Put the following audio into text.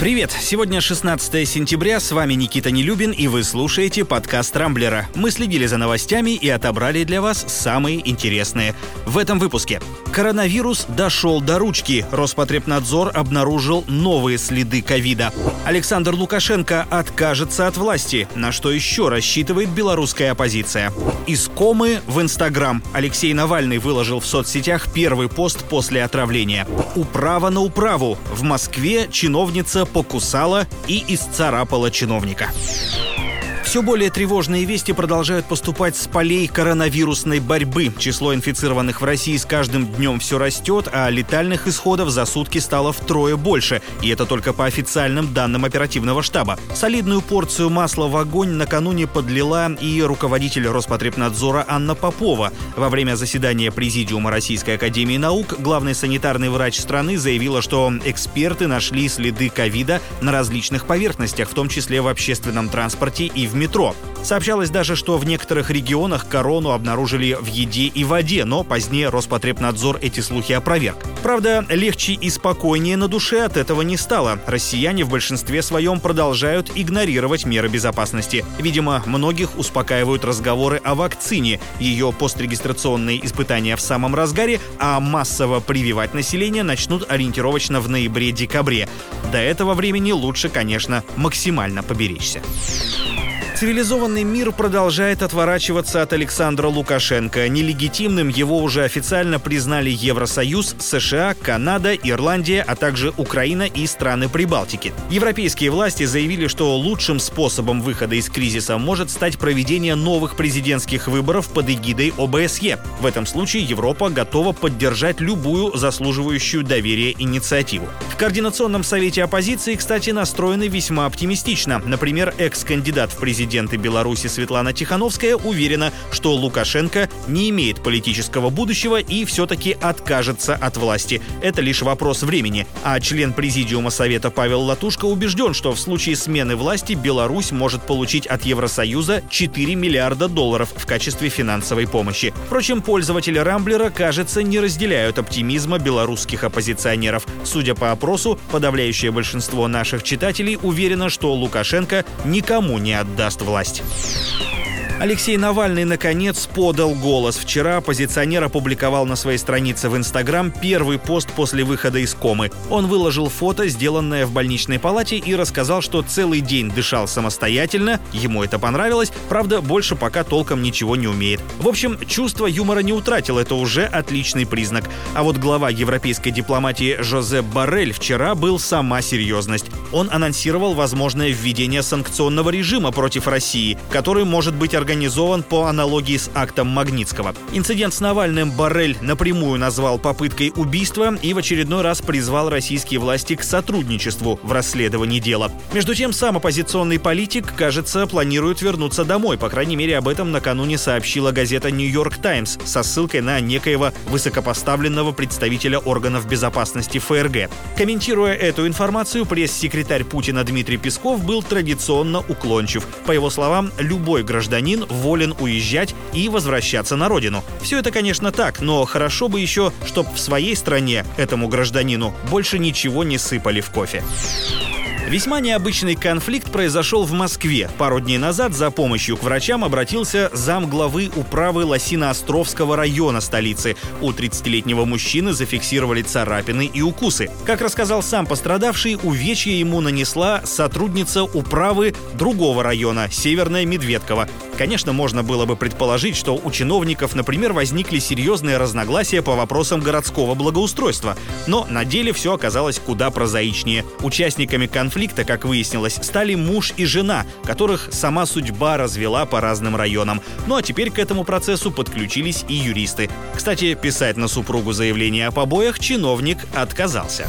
Привет! Сегодня 16 сентября, с вами Никита Нелюбин, и вы слушаете подкаст «Рамблера». Мы следили за новостями и отобрали для вас самые интересные. В этом выпуске. Коронавирус дошел до ручки. Роспотребнадзор обнаружил новые следы ковида. Александр Лукашенко откажется от власти. На что еще рассчитывает белорусская оппозиция? Из комы в Инстаграм. Алексей Навальный выложил в соцсетях первый пост после отравления. Управа на управу. В Москве чиновница покусала и исцарапала чиновника. Все более тревожные вести продолжают поступать с полей коронавирусной борьбы. Число инфицированных в России с каждым днем все растет, а летальных исходов за сутки стало втрое больше. И это только по официальным данным оперативного штаба. Солидную порцию масла в огонь накануне подлила и руководитель Роспотребнадзора Анна Попова. Во время заседания Президиума Российской Академии Наук главный санитарный врач страны заявила, что эксперты нашли следы ковида на различных поверхностях, в том числе в общественном транспорте и в метро. Сообщалось даже, что в некоторых регионах корону обнаружили в еде и воде, но позднее Роспотребнадзор эти слухи опроверг. Правда, легче и спокойнее на душе от этого не стало. Россияне в большинстве своем продолжают игнорировать меры безопасности. Видимо, многих успокаивают разговоры о вакцине. Ее пострегистрационные испытания в самом разгаре, а массово прививать население начнут ориентировочно в ноябре-декабре. До этого времени лучше, конечно, максимально поберечься. Цивилизованный мир продолжает отворачиваться от Александра Лукашенко. Нелегитимным его уже официально признали Евросоюз, США, Канада, Ирландия, а также Украина и страны Прибалтики. Европейские власти заявили, что лучшим способом выхода из кризиса может стать проведение новых президентских выборов под эгидой ОБСЕ. В этом случае Европа готова поддержать любую заслуживающую доверия инициативу. В Координационном совете оппозиции, кстати, настроены весьма оптимистично. Например, экс-кандидат в президенты президента Беларуси Светлана Тихановская уверена, что Лукашенко не имеет политического будущего и все-таки откажется от власти. Это лишь вопрос времени. А член Президиума Совета Павел Латушко убежден, что в случае смены власти Беларусь может получить от Евросоюза 4 миллиарда долларов в качестве финансовой помощи. Впрочем, пользователи Рамблера, кажется, не разделяют оптимизма белорусских оппозиционеров. Судя по опросу, подавляющее большинство наших читателей уверено, что Лукашенко никому не отдаст даст власть. Алексей Навальный, наконец, подал голос. Вчера оппозиционер опубликовал на своей странице в Инстаграм первый пост после выхода из комы. Он выложил фото, сделанное в больничной палате, и рассказал, что целый день дышал самостоятельно, ему это понравилось, правда, больше пока толком ничего не умеет. В общем, чувство юмора не утратил, это уже отличный признак. А вот глава европейской дипломатии Жозеп Барель вчера был сама серьезность. Он анонсировал возможное введение санкционного режима против России, который может быть организован по аналогии с актом Магнитского. Инцидент с Навальным Барель напрямую назвал попыткой убийства и в очередной раз призвал российские власти к сотрудничеству в расследовании дела. Между тем, сам оппозиционный политик, кажется, планирует вернуться домой. По крайней мере, об этом накануне сообщила газета «Нью-Йорк Таймс» со ссылкой на некоего высокопоставленного представителя органов безопасности ФРГ. Комментируя эту информацию, пресс-секретарь Путина Дмитрий Песков был традиционно уклончив. По его словам, любой гражданин гражданин волен уезжать и возвращаться на родину. Все это, конечно, так, но хорошо бы еще, чтобы в своей стране этому гражданину больше ничего не сыпали в кофе. Весьма необычный конфликт произошел в Москве. Пару дней назад за помощью к врачам обратился зам главы управы Лосино-Островского района столицы. У 30-летнего мужчины зафиксировали царапины и укусы. Как рассказал сам пострадавший, увечья ему нанесла сотрудница управы другого района, Северная Медведкова. Конечно, можно было бы предположить, что у чиновников, например, возникли серьезные разногласия по вопросам городского благоустройства. Но на деле все оказалось куда прозаичнее. Участниками конфликта как выяснилось, стали муж и жена, которых сама судьба развела по разным районам. Ну а теперь к этому процессу подключились и юристы. Кстати, писать на супругу заявление о побоях чиновник отказался.